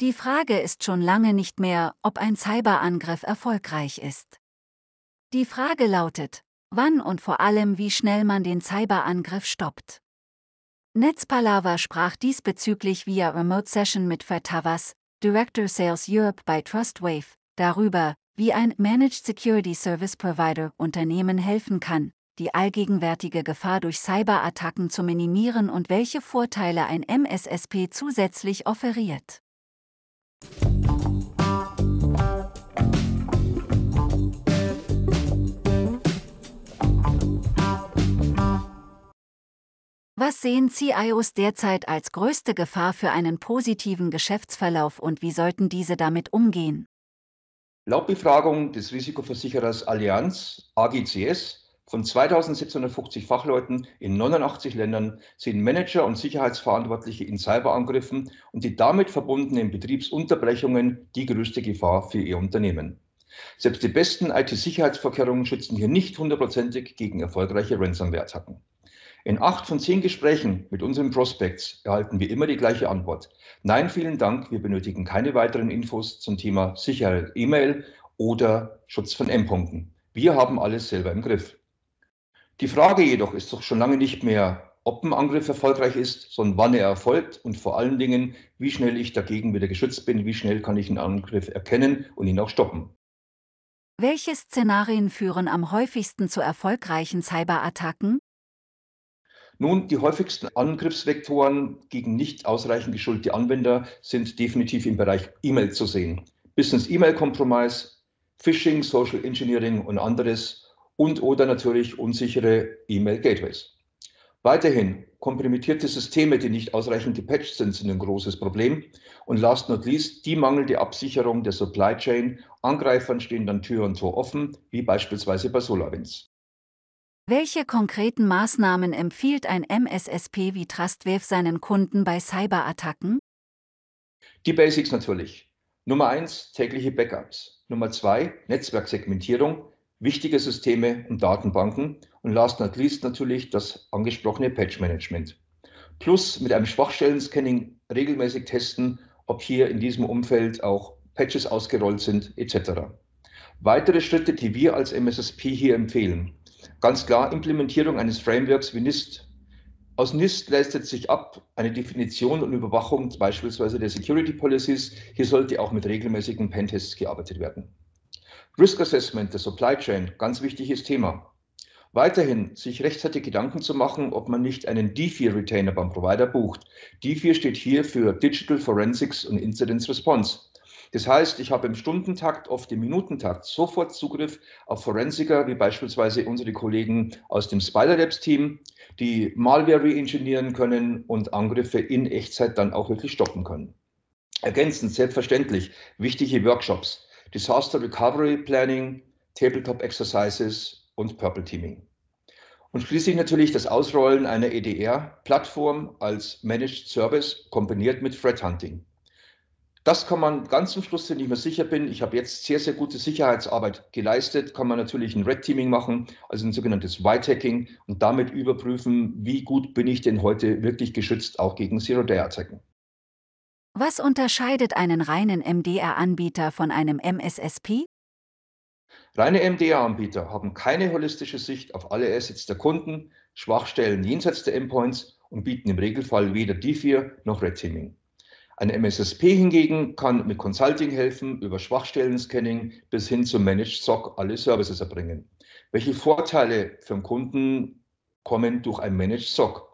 Die Frage ist schon lange nicht mehr, ob ein Cyberangriff erfolgreich ist. Die Frage lautet, wann und vor allem wie schnell man den Cyberangriff stoppt. Netzpalava sprach diesbezüglich via Remote Session mit Fred Tavas, Director Sales Europe bei Trustwave, darüber, wie ein Managed Security Service Provider Unternehmen helfen kann, die allgegenwärtige Gefahr durch Cyberattacken zu minimieren und welche Vorteile ein MSSP zusätzlich offeriert. Was sehen CIOs derzeit als größte Gefahr für einen positiven Geschäftsverlauf und wie sollten diese damit umgehen? Laut Befragung des Risikoversicherers Allianz AGCS von 2650 Fachleuten in 89 Ländern sehen Manager und Sicherheitsverantwortliche in Cyberangriffen und die damit verbundenen Betriebsunterbrechungen die größte Gefahr für ihr Unternehmen. Selbst die besten IT-Sicherheitsvorkehrungen schützen hier nicht hundertprozentig gegen erfolgreiche Ransomware-Attacken. In acht von zehn Gesprächen mit unseren Prospects erhalten wir immer die gleiche Antwort. Nein, vielen Dank, wir benötigen keine weiteren Infos zum Thema Sicherheit E-Mail oder Schutz von Endpunkten. Wir haben alles selber im Griff. Die Frage jedoch ist doch schon lange nicht mehr, ob ein Angriff erfolgreich ist, sondern wann er erfolgt und vor allen Dingen, wie schnell ich dagegen wieder geschützt bin, wie schnell kann ich einen Angriff erkennen und ihn auch stoppen. Welche Szenarien führen am häufigsten zu erfolgreichen Cyberattacken? Nun, die häufigsten Angriffsvektoren gegen nicht ausreichend geschulte Anwender sind definitiv im Bereich E-Mail zu sehen. Business E-Mail Compromise, Phishing, Social Engineering und anderes und oder natürlich unsichere E-Mail Gateways. Weiterhin, kompromittierte Systeme, die nicht ausreichend gepatcht sind, sind ein großes Problem. Und last not least, die mangelnde Absicherung der Supply Chain. Angreifern stehen dann Tür und Tor offen, wie beispielsweise bei SolarWinds. Welche konkreten Maßnahmen empfiehlt ein MSSP wie Trustwave seinen Kunden bei Cyberattacken? Die Basics natürlich. Nummer eins tägliche Backups. Nummer zwei Netzwerksegmentierung, wichtige Systeme und Datenbanken. Und last not least natürlich das angesprochene Patch-Management. Plus mit einem Schwachstellen-Scanning regelmäßig testen, ob hier in diesem Umfeld auch Patches ausgerollt sind, etc. Weitere Schritte, die wir als MSSP hier empfehlen. Ganz klar Implementierung eines Frameworks wie NIST. Aus NIST leistet sich ab eine Definition und Überwachung beispielsweise der Security Policies. Hier sollte auch mit regelmäßigen Pentests gearbeitet werden. Risk Assessment der Supply Chain, ganz wichtiges Thema. Weiterhin sich rechtzeitig Gedanken zu machen, ob man nicht einen D4-Retainer beim Provider bucht. D4 steht hier für Digital Forensics und Incidence Response. Das heißt, ich habe im Stundentakt, oft im Minutentakt sofort Zugriff auf Forensiker, wie beispielsweise unsere Kollegen aus dem Spider Labs Team, die Malware reingenieren können und Angriffe in Echtzeit dann auch wirklich stoppen können. Ergänzend, selbstverständlich, wichtige Workshops, Disaster Recovery Planning, Tabletop Exercises und Purple Teaming. Und schließlich natürlich das Ausrollen einer EDR-Plattform als Managed Service kombiniert mit Threat Hunting. Das kann man ganz zum Schluss, wenn ich mir sicher bin, ich habe jetzt sehr, sehr gute Sicherheitsarbeit geleistet, kann man natürlich ein Red Teaming machen, also ein sogenanntes White Hacking und damit überprüfen, wie gut bin ich denn heute wirklich geschützt, auch gegen Zero-Day-Attacken. Was unterscheidet einen reinen MDR-Anbieter von einem MSSP? Reine MDR-Anbieter haben keine holistische Sicht auf alle Assets der Kunden, Schwachstellen jenseits der Endpoints und bieten im Regelfall weder D4 noch Red Teaming. Ein MSSP hingegen kann mit Consulting helfen, über Schwachstellen-Scanning bis hin zum Managed SOC alle Services erbringen. Welche Vorteile für den Kunden kommen durch ein Managed SOC?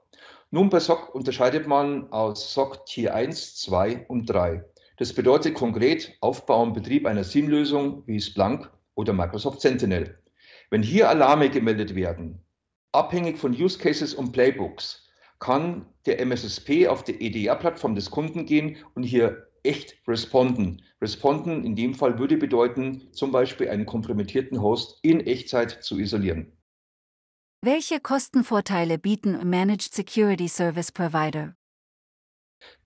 Nun, bei SOC unterscheidet man aus SOC Tier 1, 2 und 3. Das bedeutet konkret Aufbau und Betrieb einer SIEM-Lösung wie Splunk oder Microsoft Sentinel. Wenn hier Alarme gemeldet werden, abhängig von Use Cases und Playbooks, kann der MSSP auf die EDR-Plattform des Kunden gehen und hier echt responden. Responden in dem Fall würde bedeuten, zum Beispiel einen kompromittierten Host in Echtzeit zu isolieren. Welche Kostenvorteile bieten Managed Security Service Provider?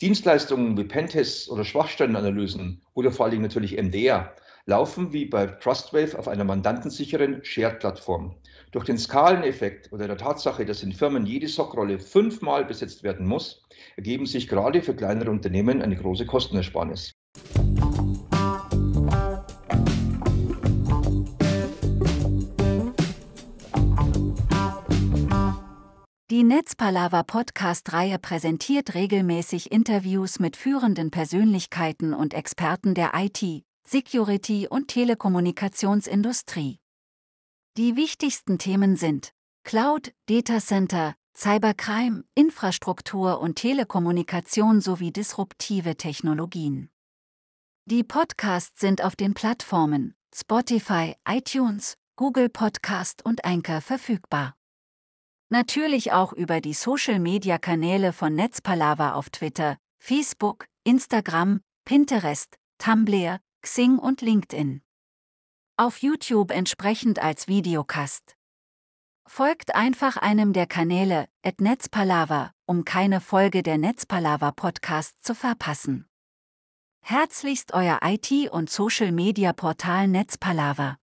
Dienstleistungen wie Pentests oder Schwachstellenanalysen oder vor allem natürlich MDR laufen wie bei Trustwave auf einer mandantensicheren Shared-Plattform. Durch den Skaleneffekt oder der Tatsache, dass in Firmen jede Sockrolle fünfmal besetzt werden muss, ergeben sich gerade für kleinere Unternehmen eine große Kostenersparnis. Die Netzpalaver Podcast-Reihe präsentiert regelmäßig Interviews mit führenden Persönlichkeiten und Experten der IT, Security und Telekommunikationsindustrie. Die wichtigsten Themen sind Cloud, Datacenter, Cybercrime, Infrastruktur und Telekommunikation sowie disruptive Technologien. Die Podcasts sind auf den Plattformen Spotify, iTunes, Google Podcast und Anchor verfügbar. Natürlich auch über die Social-Media-Kanäle von Netzpalava auf Twitter, Facebook, Instagram, Pinterest, Tumblr, Xing und LinkedIn. Auf YouTube entsprechend als Videocast. Folgt einfach einem der Kanäle, Netzpalava, um keine Folge der Netzpalava Podcast zu verpassen. Herzlichst euer IT- und Social-Media-Portal Netzpalava.